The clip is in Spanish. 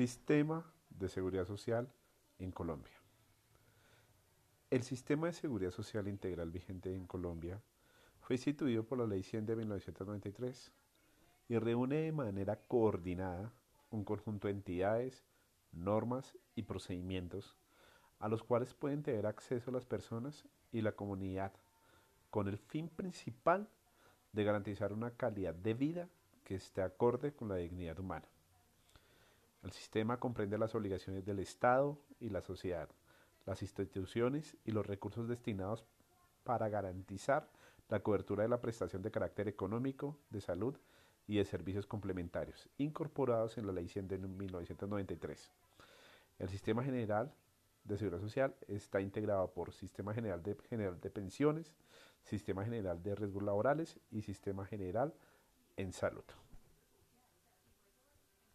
Sistema de Seguridad Social en Colombia. El Sistema de Seguridad Social Integral vigente en Colombia fue instituido por la Ley 100 de 1993 y reúne de manera coordinada un conjunto de entidades, normas y procedimientos a los cuales pueden tener acceso las personas y la comunidad con el fin principal de garantizar una calidad de vida que esté acorde con la dignidad humana. El sistema comprende las obligaciones del Estado y la sociedad, las instituciones y los recursos destinados para garantizar la cobertura de la prestación de carácter económico, de salud y de servicios complementarios, incorporados en la Ley 100 de 1993. El Sistema General de Seguridad Social está integrado por Sistema General de, General de Pensiones, Sistema General de Riesgos Laborales y Sistema General en Salud.